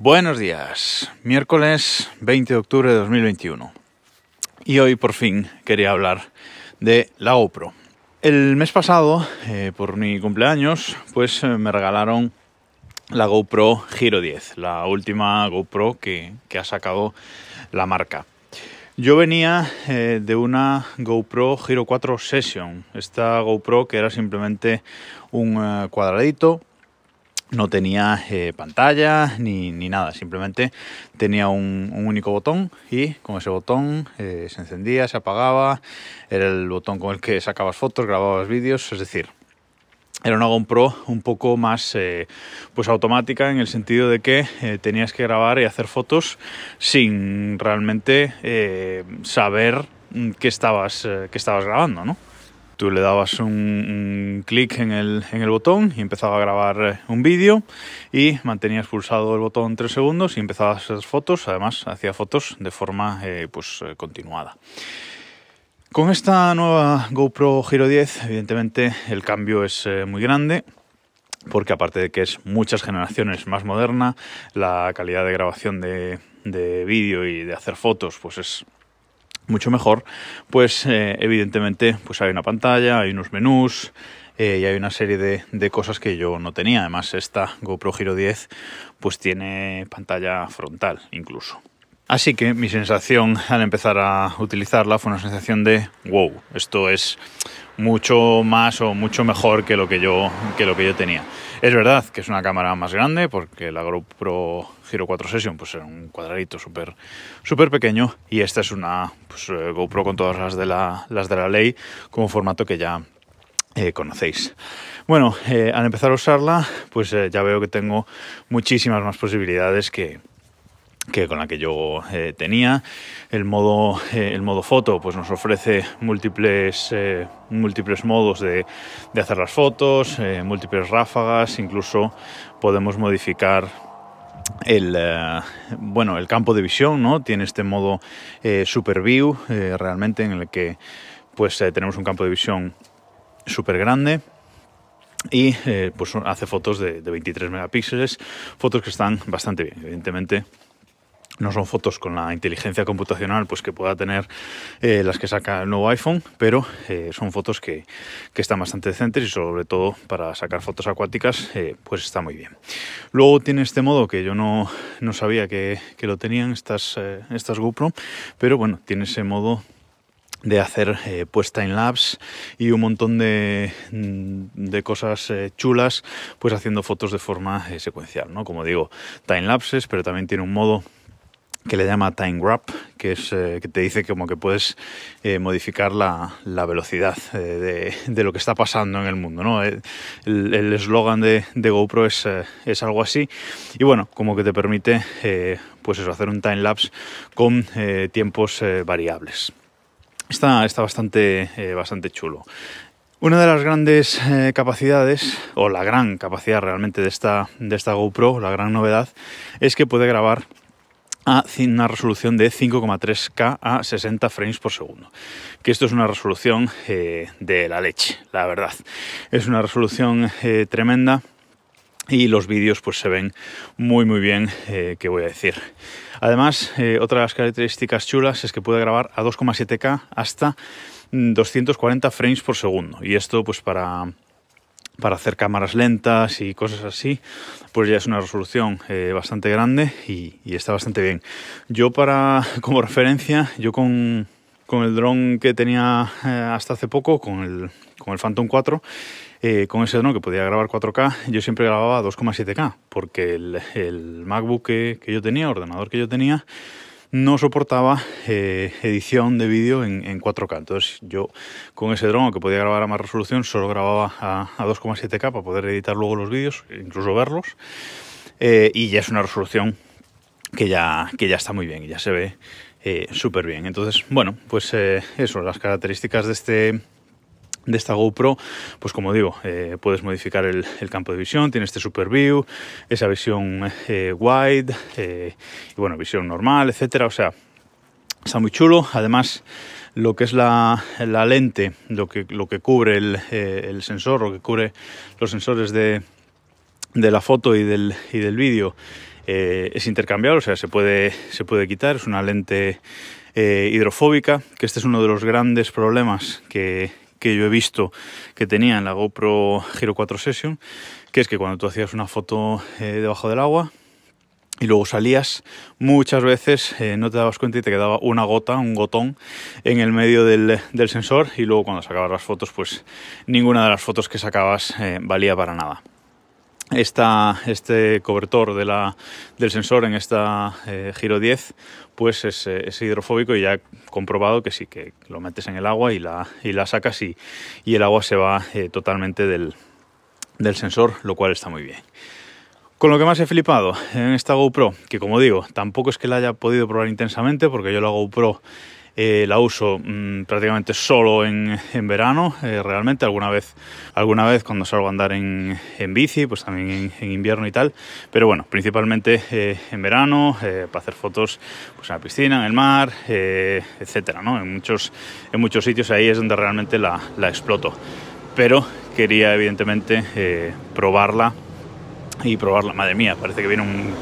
Buenos días, miércoles 20 de octubre de 2021. Y hoy por fin quería hablar de la GoPro. El mes pasado, eh, por mi cumpleaños, pues eh, me regalaron la GoPro Giro 10, la última GoPro que, que ha sacado la marca. Yo venía eh, de una GoPro Giro 4 Session, esta GoPro que era simplemente un cuadradito, no tenía eh, pantalla ni, ni, nada, simplemente tenía un, único botón y con ese botón se encendía, se apagaba, era el botón con el que sacabas fotos, grababas vídeos, es decir, era una GoPro un poco más eh, pues automática en el sentido de que eh, tenías que grabar y hacer fotos sin realmente eh, saber qué estabas, qué estabas grabando, ¿no? Tú le dabas un, clic en el, en el, botón y empezaba a grabar un vídeo y mantenías pulsado el botón tres segundos y empezabas a hacer fotos, además hacía fotos de forma pues continuada. Con esta nueva GoPro Giro 10, evidentemente el cambio es eh, muy grande, porque aparte de que es muchas generaciones más moderna, la calidad de grabación de, de vídeo y de hacer fotos pues es mucho mejor, pues eh, evidentemente pues hay una pantalla, hay unos menús, eh, y hay una serie de, de, cosas que yo no tenía. Además, esta GoPro Giro 10 pues tiene pantalla frontal incluso. Así que mi sensación al empezar a utilizarla fue una sensación de wow, esto es mucho más o mucho mejor que lo que yo, que lo que yo tenía. Es verdad que es una cámara más grande porque la GoPro Hero 4 Session pues era un cuadradito súper pequeño y esta es una pues, eh, GoPro con todas las de la, las de la ley como formato que ya eh, conocéis. Bueno, eh, al empezar a usarla pues ya veo que tengo muchísimas más posibilidades que, que con la que yo eh, tenía. El modo, eh, el modo foto pues nos ofrece múltiples, eh, múltiples modos de, de, hacer las fotos, múltiples ráfagas, incluso podemos modificar el, bueno, el campo de visión, ¿no? Tiene este modo Super View realmente en el que pues tenemos un campo de visión súper grande y pues hace fotos de, 23 megapíxeles, fotos que están bastante bien, evidentemente no son fotos con la inteligencia computacional pues que pueda tener eh, las que saca el nuevo iPhone, pero eh, son fotos que, que, están bastante decentes y sobre todo para sacar fotos acuáticas eh, pues está muy bien. Luego tiene este modo que yo no, no sabía que, que, lo tenían estas, estas GoPro, pero bueno, tiene ese modo de hacer eh, puesta en labs y un montón de, de cosas chulas pues haciendo fotos de forma secuencial ¿no? como digo time lapses pero también tiene un modo que le llama Time Wrap, que es eh, que te dice como que puedes eh, modificar la, la velocidad eh, de, de, lo que está pasando en el mundo. ¿no? El eslogan de, GoPro es, es, algo así. Y bueno, como que te permite pues eso, hacer un time lapse con tiempos variables. Está, está bastante, bastante chulo. Una de las grandes capacidades, o la gran capacidad realmente de esta, de esta GoPro, la gran novedad, es que puede grabar a una resolución de 5,3K a 60 frames por segundo. Que esto es una resolución eh, de la leche, la verdad. Es una resolución eh, tremenda y los vídeos pues se ven muy muy bien, eh, que voy a decir. Además, eh, otra de características chulas es que puede grabar a 2,7K hasta 240 frames por segundo. Y esto pues para para hacer cámaras lentas y cosas así, pues ya es una resolución eh, bastante grande y, está bastante bien. Yo para, como referencia, yo con, con el dron que tenía eh, hasta hace poco, con el, con el Phantom 4, eh, con ese dron que podía grabar 4K, yo siempre grababa 2,7K, porque el, el MacBook que, que yo tenía, ordenador que yo tenía, no soportaba eh, edición de vídeo en, en, 4K. Entonces yo con ese dron que podía grabar a más resolución solo grababa a, a 2,7K para poder editar luego los vídeos, incluso verlos. Eh, y ya es una resolución que ya, que ya está muy bien y ya se ve eh, súper bien. Entonces, bueno, pues eh, eso, las características de este de esta GoPro, pues como digo, eh, puedes modificar el, campo de visión, tiene este Super View, esa visión eh, wide, eh, y bueno, visión normal, etcétera. O sea, está muy chulo. Además, lo que es la, lente, lo que, lo que cubre el, el, sensor, lo que cubre los sensores de, de la foto y del, y del vídeo, es intercambiable, o sea, se puede, se puede quitar, es una lente hidrofóbica, que este es uno de los grandes problemas que, que yo he visto que tenía en la GoPro Hero 4 Session, que es que cuando tú hacías una foto eh, debajo del agua y luego salías, muchas veces eh, no te dabas cuenta y te quedaba una gota, un gotón en el medio del, sensor y luego cuando sacabas las fotos, pues ninguna de las fotos que sacabas eh, valía para nada este cobertor del sensor en esta eh, Giro 10 pues es, es, hidrofóbico y ya he comprobado que sí, que lo metes en el agua y la, y la sacas y, y el agua se va eh, totalmente del, del sensor, lo cual está muy bien. Con lo que más he flipado en esta GoPro, que como digo, tampoco es que la haya podido probar intensamente, porque yo la GoPro eh, la uso mm, prácticamente solo en, verano, eh, realmente. Alguna vez, alguna vez cuando salgo a andar en, bici, pues también en, invierno y tal. Pero bueno, principalmente eh, en verano, para hacer fotos pues en la piscina, en el mar, etcétera, ¿no? En muchos, en muchos sitios ahí es donde realmente la, la exploto. Pero quería evidentemente probarla y probarla. Madre mía, parece que viene un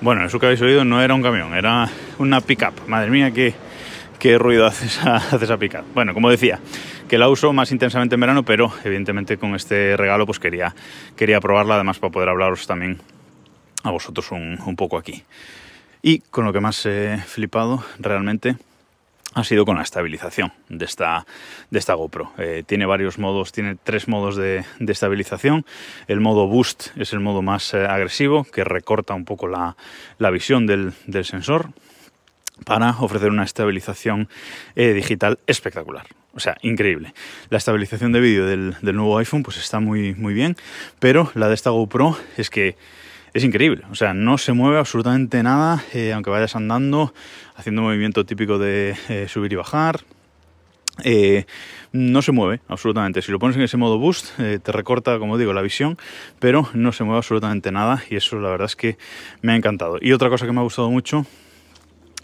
bueno, eso que habéis oído no era un camión, era una pickup. Madre mía, qué, qué ruido hace esa, hace esa pickup. Bueno, como decía, que la uso más intensamente en verano, pero evidentemente con este regalo pues quería, quería probarla, además para poder hablaros también a vosotros un, un poco aquí. Y con lo que más he flipado realmente ha sido con la estabilización de esta, de esta GoPro. Eh, tiene varios modos, tiene tres modos de, estabilización. El modo Boost es el modo más eh, agresivo, que recorta un poco la, visión del, sensor para ofrecer una estabilización eh, digital espectacular. O sea, increíble. La estabilización de vídeo del, nuevo iPhone pues está muy, muy bien, pero la de esta GoPro es que es increíble. O sea, no se mueve absolutamente nada, eh, aunque vayas andando, haciendo un movimiento típico de eh, subir y bajar. No se mueve absolutamente. Si lo pones en ese modo boost, te recorta, como digo, la visión, pero no se mueve absolutamente nada y eso la verdad es que me ha encantado. Y otra cosa que me ha gustado mucho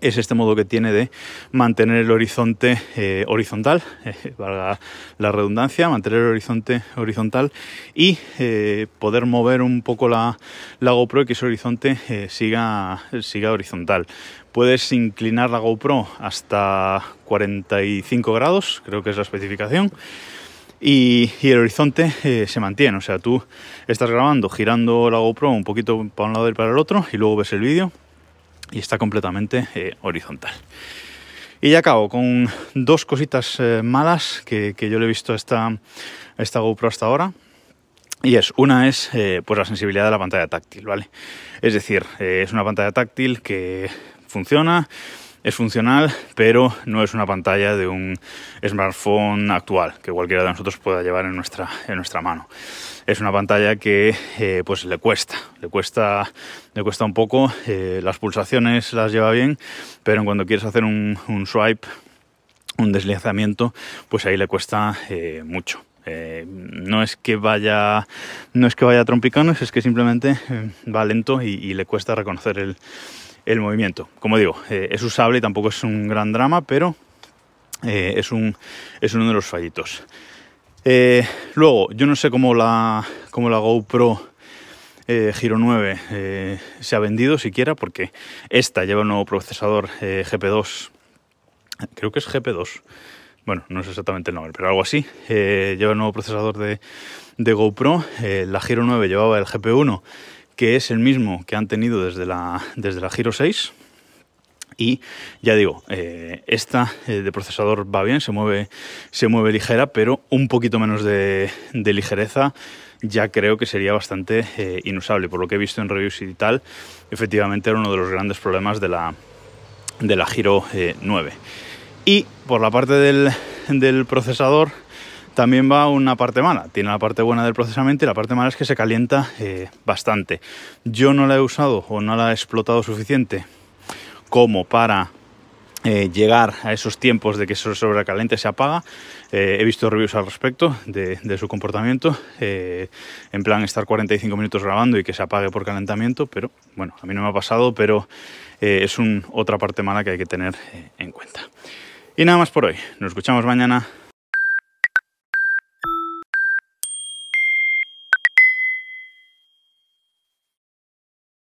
es este modo que tiene de mantener el horizonte eh, horizontal, eh, valga la redundancia, mantener el horizonte horizontal y eh, poder mover un poco la, la GoPro y que ese horizonte siga, siga horizontal. Puedes inclinar la GoPro hasta 45 grados, creo que es la especificación. Y, y, el horizonte se mantiene. O sea, tú estás grabando girando la GoPro un poquito para un lado y para el otro y luego ves el vídeo y está completamente eh, horizontal. Y ya acabo con dos cositas eh, malas que, yo le he visto a esta, esta GoPro hasta ahora. Y es, una es eh, pues la sensibilidad de la pantalla táctil, ¿vale? Es decir, es una pantalla táctil que funciona, es funcional, pero no es una pantalla de un smartphone actual que cualquiera de nosotros pueda llevar en nuestra, en nuestra mano. Es una pantalla que eh, pues le cuesta, le cuesta, le cuesta un poco, eh, las pulsaciones las lleva bien, pero cuando quieres hacer un, swipe, un deslizamiento, pues ahí le cuesta eh, mucho. no es que vaya no es que vaya trompicanos, es que simplemente va lento y le cuesta reconocer el, el movimiento. Como digo, eh, es usable y tampoco es un gran drama, pero eh, es, un, es uno de los fallitos. Eh, luego, yo no sé cómo la, cómo la GoPro Giro 9 se ha vendido siquiera, porque esta lleva un nuevo procesador GP2, creo que es GP2, bueno, no sé exactamente el nombre, pero algo así. lleva un nuevo procesador de, de GoPro. la Giro 9 llevaba el GP1 que es el mismo que han tenido desde la, desde la Giro 6. Y ya digo, eh, esta eh, de procesador va bien, se mueve, se mueve ligera, pero un poquito menos de, ligereza ya creo que sería bastante eh, inusable. Por lo que he visto en reviews y tal, efectivamente era uno de los grandes problemas de la, de la Giro 9. Y por la parte del, del procesador, también va una parte mala. Tiene la parte buena del procesamiento y la parte mala es que se calienta eh, bastante. Yo no la he usado o no la he explotado suficiente como para eh, llegar a esos tiempos de que eso sobrecaliente se apaga. Eh, he visto reviews al respecto de, su comportamiento, en plan estar 45 minutos grabando y que se apague por calentamiento, pero bueno, a mí no me ha pasado, pero es otra parte mala que hay que tener en cuenta. Y nada más por hoy. Nos escuchamos mañana.